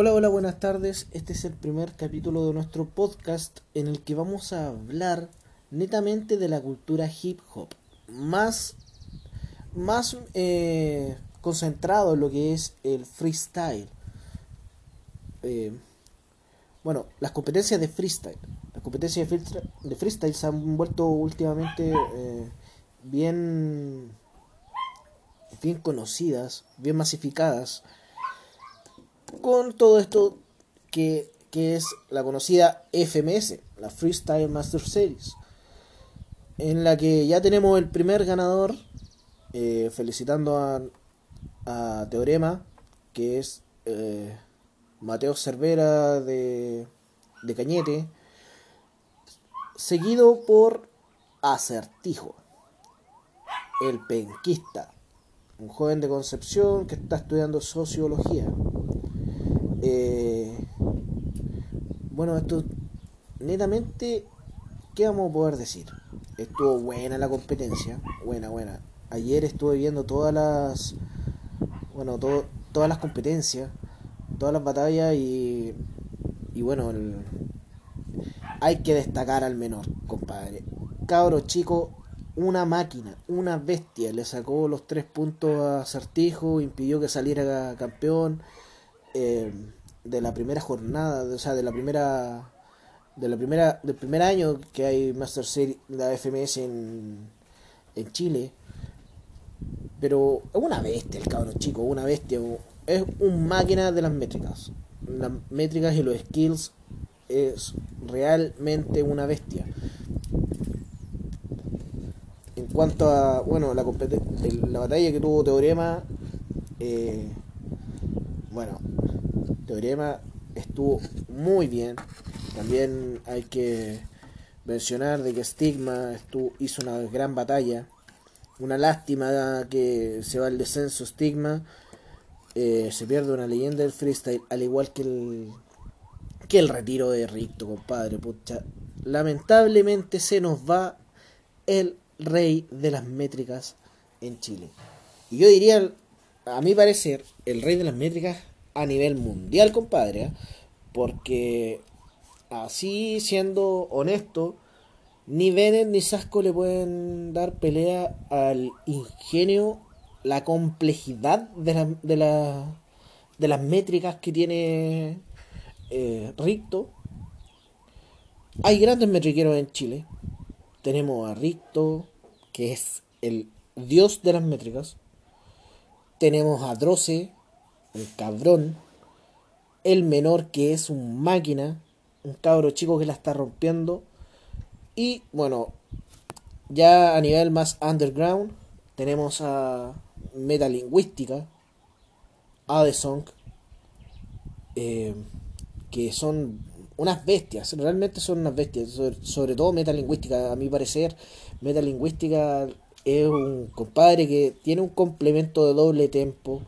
Hola, hola, buenas tardes. Este es el primer capítulo de nuestro podcast en el que vamos a hablar netamente de la cultura hip hop. Más, más eh, concentrado en lo que es el freestyle. Eh, bueno, las competencias de freestyle. Las competencias de freestyle, se han vuelto últimamente eh, bien, bien conocidas, bien masificadas con todo esto que, es la conocida FMS, la Freestyle Master Series, en la que ya tenemos el primer ganador, eh, felicitando a, a, Teorema, que es eh, Mateo Cervera de, de Cañete, seguido por Acertijo, el penquista, un joven de Concepción que está estudiando sociología. Bueno, esto netamente, ¿qué vamos a poder decir? Estuvo buena la competencia, buena, buena. Ayer estuve viendo todas las, bueno, todas las competencias, todas las batallas y, y bueno, hay que destacar al menor, compadre. Cabro chico, una máquina, una bestia. Le sacó los tres puntos a Certijo, impidió que saliera campeón. Eh, de la primera jornada, o sea, de la primera de la primera del primer año que hay Master Series la FMS en, en Chile. Pero es una bestia el cabrón chico, una bestia. Es un máquina de las métricas. Las métricas y los skills es realmente una bestia. En cuanto a, bueno, la, la batalla que tuvo Teorema, eh, bueno, Teorema estuvo muy bien. También hay que mencionar de que Stigma estuvo, hizo una gran batalla. Una lástima que se va al descenso Stigma. Eh, se pierde una leyenda del freestyle, al igual que el, que el retiro de Ricto, compadre. Pucha. Lamentablemente se nos va el rey de las métricas en Chile. Y yo diría, a mi parecer, el rey de las métricas a nivel mundial, compadre. ¿eh? Porque así, siendo honesto, ni Bennett ni Sasco le pueden dar pelea al ingenio, la complejidad de, la, de, de las métricas que tiene eh, Ricto. Hay grandes metriqueros en Chile. Tenemos a Ricto, que es el dios de las métricas. Tenemos a Droce, el cabrón, el menor que es un máquina, un cabro chico que la está rompiendo. Y bueno, ya a nivel más underground tenemos a Metalingüística, Addison, eh, que son unas bestias, realmente son unas bestias, sobre, sobre todo Metalingüística, a mi parecer, Metalingüística es un compadre que tiene un complemento de doble tempo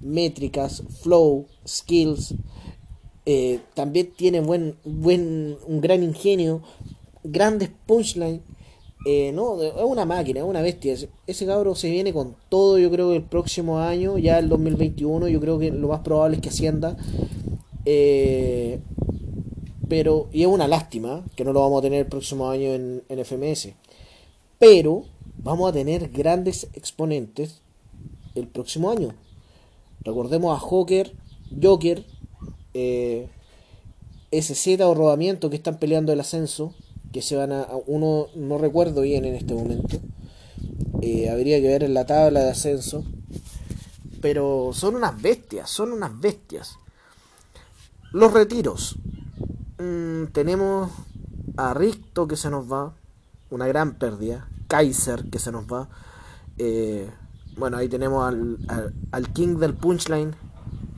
métricas, flow, skills. Eh, también tiene buen, buen, un gran ingenio, grandes punchlines. Eh, no, es una máquina, es una bestia. Ese cabro se viene con todo, yo creo que el próximo año, ya el 2021, yo creo que lo más probable es que ascienda. Eh, pero, y es una lástima que no lo vamos a tener el próximo año en, en FMS. Pero vamos a tener grandes exponentes el próximo año. Recordemos a Joker, Joker, eh, SZ o Rodamiento que están peleando el ascenso, que se van a, uno no recuerdo bien en este momento. Eh, habría que ver en la tabla de ascenso. Pero son unas bestias, son unas bestias. Los retiros. Mm, tenemos a Ricto que se nos va, una gran pérdida. Kaiser que se nos va. Eh, bueno, ahí tenemos al, al, King del Punchline.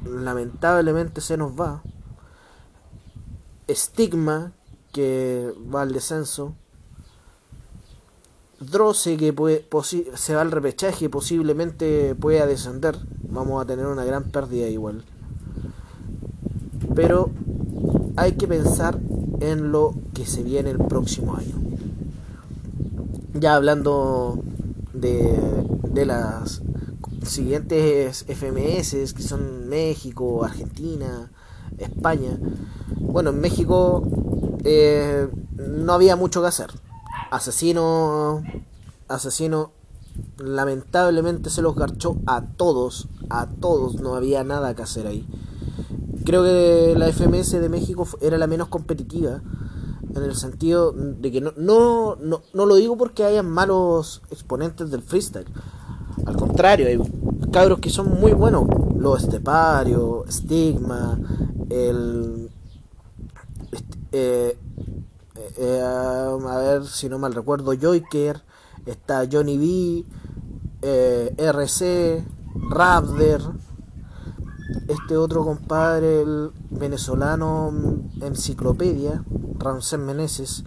Lamentablemente se nos va. Stigma, que va al descenso. Droce, que puede, se va al repechaje, posiblemente pueda descender. Vamos a tener una gran pérdida igual. Pero hay que pensar en lo que se viene el próximo año. Ya hablando de, de las siguientes FMS que son México, Argentina, España. Bueno, en México eh, no había mucho que hacer. Asesino, asesino, lamentablemente se los garchó a todos, a todos, no había nada que hacer ahí. Creo que la FMS de México era la menos competitiva en el sentido de que no, no, no, no lo digo porque hayan malos exponentes del freestyle. Al contrario, hay cabros que son muy buenos. Los Estepario, Stigma, el... Eh, eh, a ver si no mal recuerdo, Joyker, está Johnny B, eh, RC, Raptor, este otro compadre, el venezolano Enciclopedia, Ramsés Meneses,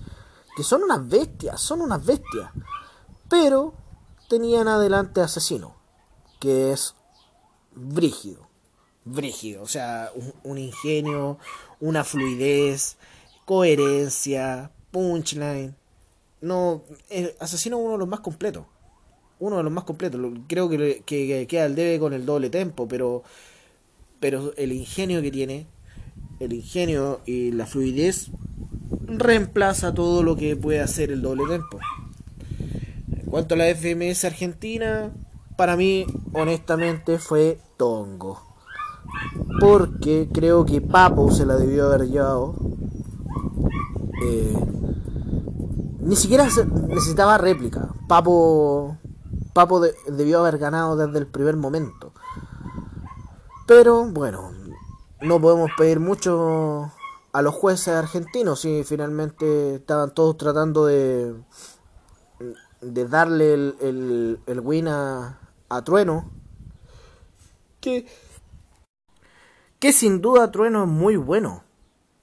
que son unas bestias, son unas bestias, pero tenían adelante Asesino, que es brígido, brígido, o sea, un, ingenio, una fluidez, coherencia, punchline. No, Asesino es uno de los más completos. Uno de los más completos. Creo que, que, queda el debe con el doble tempo, pero, pero el ingenio que tiene, el ingenio y la fluidez reemplaza todo lo que puede hacer el doble tempo cuanto a la FMS Argentina, para mí, honestamente, fue tongo. Porque creo que Papo se la debió haber llevado. Eh, ni siquiera necesitaba réplica. Papo, Papo debió haber ganado desde el primer momento. Pero bueno, no podemos pedir mucho a los jueces argentinos si finalmente estaban todos tratando de de darle el, el, win a, a, Trueno. Que, que sin duda Trueno es muy bueno.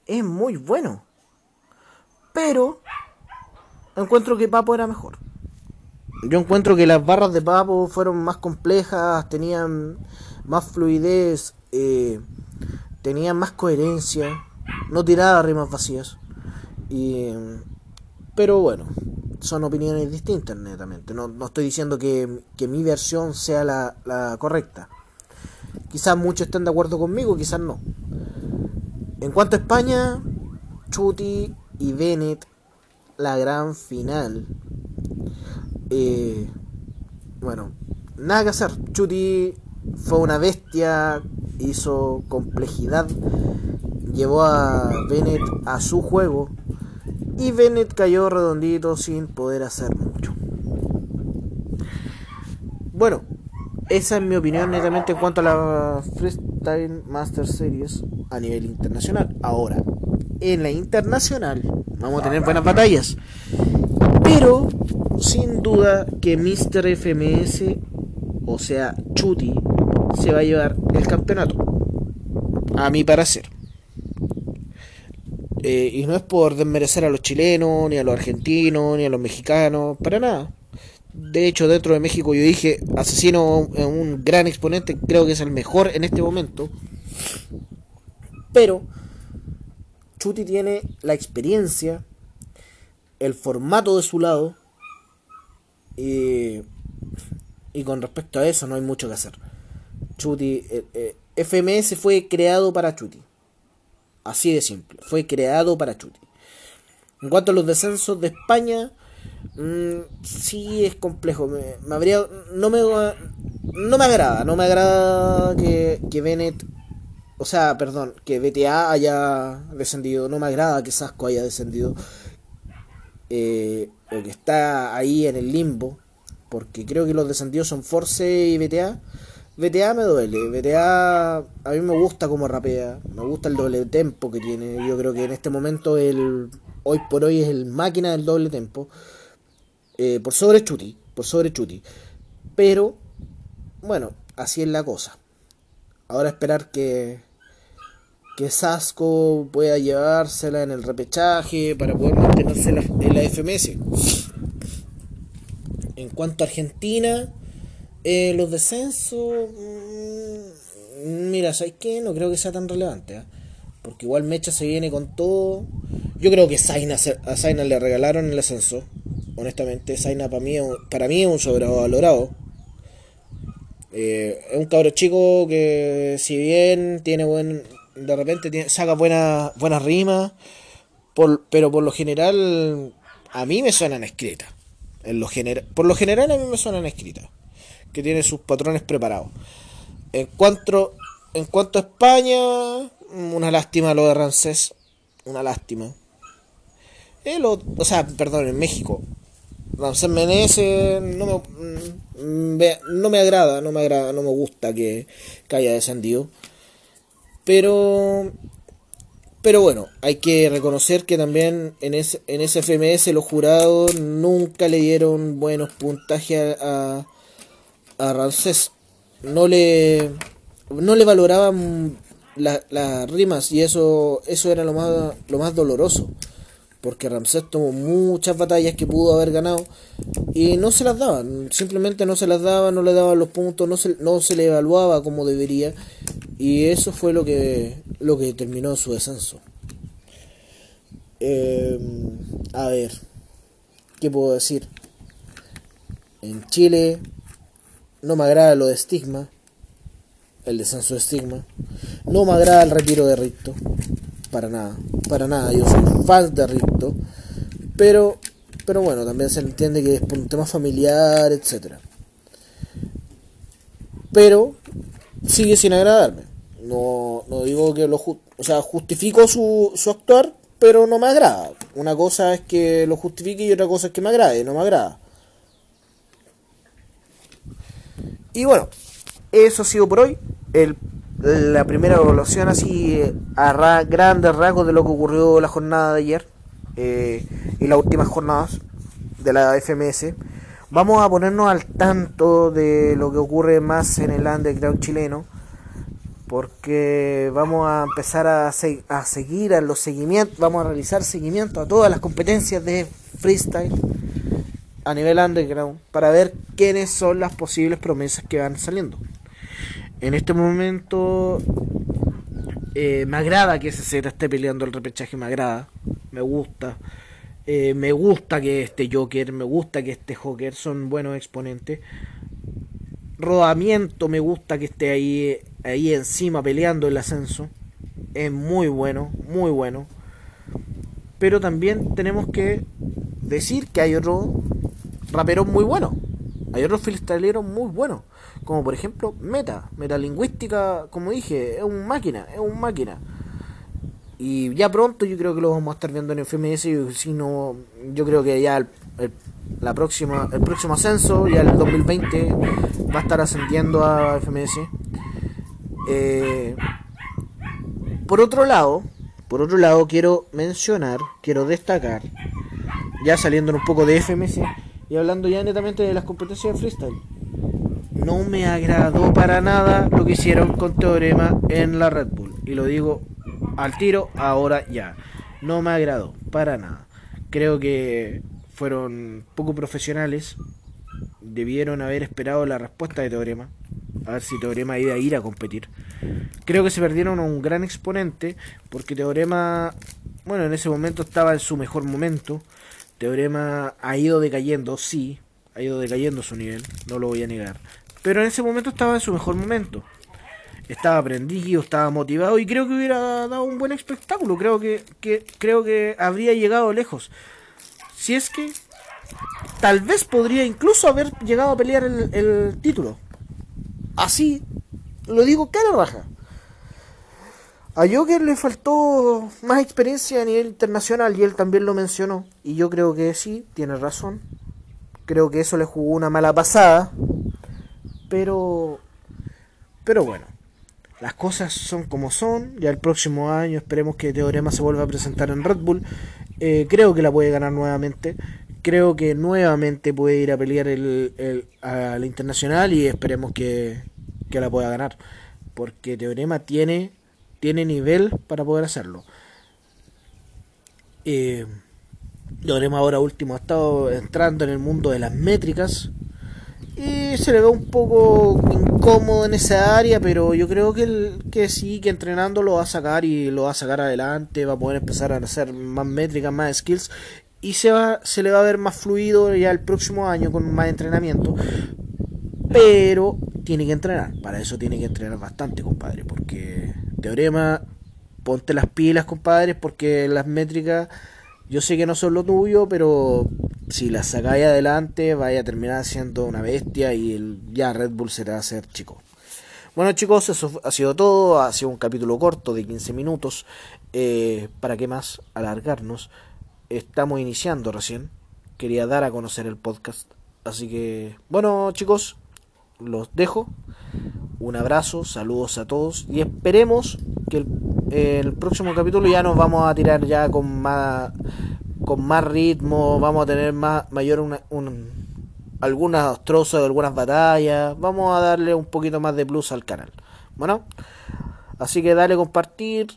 Es muy bueno. Pero encuentro que Papo era mejor. Yo encuentro que las barras de Papo fueron más complejas, tenían más fluidez, eh, tenían más coherencia, no tiraba rimas vacías. Y, pero bueno, son opiniones distintas netamente. No, no estoy diciendo que, mi versión sea la, correcta. Quizás muchos estén de acuerdo conmigo, quizás no. En cuanto a España, Chuti y Bennett, la gran final. Eh, bueno, nada que hacer. Chuti fue una bestia, hizo complejidad, llevó a Bennett a su juego y Bennett cayó redondito sin poder hacer mucho. Bueno, esa es mi opinión netamente en cuanto a la Freestyle Master Series a nivel internacional. Ahora, en la internacional vamos a tener buenas batallas. Pero, sin duda que Mr. FMS, o sea, Chuti, se va a llevar el campeonato. A mi parecer. Eh, y no es por desmerecer a los chilenos, ni a los argentinos, ni a los mexicanos, para nada. De hecho, dentro de México yo dije, Asesino es un gran exponente, creo que es el mejor en este momento. Pero Chuti tiene la experiencia, el formato de su lado, y, y con respecto a eso no hay mucho que hacer. Chuti, eh, eh, FMS fue creado para Chuti. Así de simple. Fue creado para Chuti. En cuanto a los descensos de España, mm, sí es complejo. Me, habría, no, me, no me agrada. No me agrada que, que Bennett, o sea, perdón, que BTA haya descendido. No me agrada que Sasco haya descendido. Eh, o que está ahí en el limbo. Porque creo que los descendidos son Force y BTA. VTA me duele. VTA a mí me gusta como rapea. Me gusta el doble tempo que tiene. Yo creo que en este momento el hoy por hoy es el máquina del doble tempo. Eh, por sobre Chuti. Por sobre Chuti. Pero, bueno, así es la cosa. Ahora esperar que, que Sasco pueda llevársela en el repechaje para poder mantenerse en la, en la FMS. En cuanto a Argentina, eh, los descensos. Mm, mira, ¿sabes qué? No creo que sea tan relevante. ¿eh? Porque igual Mecha se viene con todo. Yo creo que Zaina, a Zaina le regalaron el ascenso. Honestamente, Zaina para mí, para mí es un sobrevalorado. Eh, es un cabro chico que, si bien tiene buen de repente tiene, saca buenas buenas rimas, por, pero por lo general a mí me suenan escritas. En lo por lo general a mí me suenan escritas, que tiene sus patrones preparados. En cuanto, en cuanto a España, una lástima lo de Rancés, una lástima. El, o sea, perdón, en México, Ramsés Meneses no me, mm, no me agrada, no me agrada, no me gusta que, haya descendido. Pero pero bueno, hay que reconocer que también en ese, en ese FMS los jurados nunca le dieron buenos puntajes a, Ramsés. No le, no le valoraban las rimas y eso, eso era lo más, lo más doloroso porque Ramsés tomó muchas batallas que pudo haber ganado y no se las daban, simplemente no se las daban, no le daban los puntos, no se, no se le evaluaba como debería y eso fue lo que, lo que terminó su descenso. Em, a ver, ¿qué puedo decir? En Chile no me agrada lo de estigma, el descenso de estigma, no me agrada el retiro de Ricto para nada, para nada. Yo soy fan de Ricto, pero, pero bueno, también se entiende que es por un tema familiar, etcétera. Pero sigue sin agradarme. No, no digo que lo o sea, justifico su, su actuar, pero no me agrada. Una cosa es que lo justifique y otra cosa es que me agrade, no me agrada. Y bueno, eso ha sido por hoy. El la primera evaluación así a grandes rasgos de lo que ocurrió la jornada de ayer eh, y las últimas jornadas de la FMS. Vamos a ponernos al tanto de lo que ocurre más en el underground chileno porque vamos a empezar a, a seguir a los seguimientos, vamos a realizar seguimiento a todas las competencias de freestyle a nivel underground para ver quiénes son las posibles promesas que van saliendo. En este momento eh, me agrada que ese Z esté peleando el repechaje, me agrada, me gusta. Eh, me gusta que este Joker, me gusta que este Joker son buenos exponentes. Rodamiento me gusta que esté ahí, ahí encima peleando el ascenso. Es muy bueno, muy bueno. Pero también tenemos que decir que hay otro rapero muy bueno. Hay otros freestyleros muy buenos como por ejemplo meta, metalingüística, como dije, es un máquina, es un máquina. Y ya pronto yo creo que lo vamos a estar viendo en FMS, y si no, yo creo que ya el, la próxima, el próximo ascenso, ya el 2020, va a estar ascendiendo a FMS. Eh, por otro lado, por otro lado quiero mencionar, quiero destacar, ya saliendo un poco de FMS y hablando ya netamente de las competencias de freestyle no me agradó para nada lo que hicieron con Teorema en la Red Bull. Y lo digo al tiro, ahora ya. No me agradó, para nada. Creo que fueron poco profesionales. Debieron haber esperado la respuesta de Teorema. A ver si Teorema iba a ir a competir. Creo que se perdieron a un gran exponente. Porque Teorema, bueno, en ese momento estaba en su mejor momento. Teorema ha ido decayendo, sí. Ha ido decayendo su nivel, no lo voy a negar. Pero en ese momento estaba en su mejor momento. Estaba prendido, estaba motivado y creo que hubiera dado un buen espectáculo. Creo que, creo que habría llegado lejos. Si es que tal vez podría incluso haber llegado a pelear el, título. Así lo digo cara baja. A Joker le faltó más experiencia a nivel internacional y él también lo mencionó. Y yo creo que sí, tiene razón. Creo que eso le jugó una mala pasada. Pero, pero bueno, las cosas son como son. Ya el próximo año esperemos que Teorema se vuelva a presentar en Red Bull. Eh, creo que la puede ganar nuevamente. Creo que nuevamente puede ir a pelear el, el, internacional y esperemos que, que la pueda ganar. Porque Teorema tiene, tiene nivel para poder hacerlo. Eh, Teorema ahora último ha estado entrando en el mundo de las métricas y se le ve un poco incómodo en esa área, pero yo creo que, que sí, que entrenando lo va a sacar y lo va a sacar adelante, va a poder empezar a hacer más métricas, más skills y se, va, se le va a ver más fluido ya el próximo año con más entrenamiento. Pero tiene que entrenar, para eso tiene que entrenar bastante, compadre, porque Teorema ponte las pilas, compadres, porque las métricas yo sé que no son lo tuyo, pero si las sacáis adelante, vaya a terminar siendo una bestia y el, ya Red Bull será a ser chico. Bueno chicos, eso ha sido todo, ha sido un capítulo corto de 15 minutos, eh, ¿para qué más alargarnos? Estamos iniciando recién, quería dar a conocer el podcast, así que bueno chicos, los dejo, un abrazo, saludos a todos y esperemos que el, próximo capítulo ya nos vamos a tirar ya con más con más ritmo, vamos a tener más mayor una, un, algunas trozos de algunas batallas. Vamos a darle un poquito más de plus al canal. Bueno, así que dale compartir.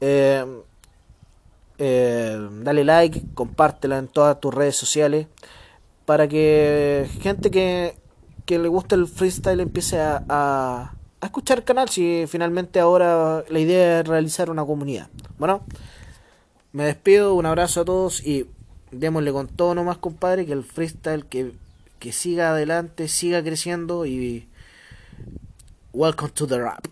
Eh, eh, dale like, compártela en todas tus redes sociales para que gente que, que le guste el freestyle empiece a, a, a, escuchar el canal si finalmente ahora la idea es realizar una comunidad. Bueno, me despido, un abrazo a todos y démosle con todo nomás compadre que el freestyle que que siga adelante, siga creciendo y welcome to the rap.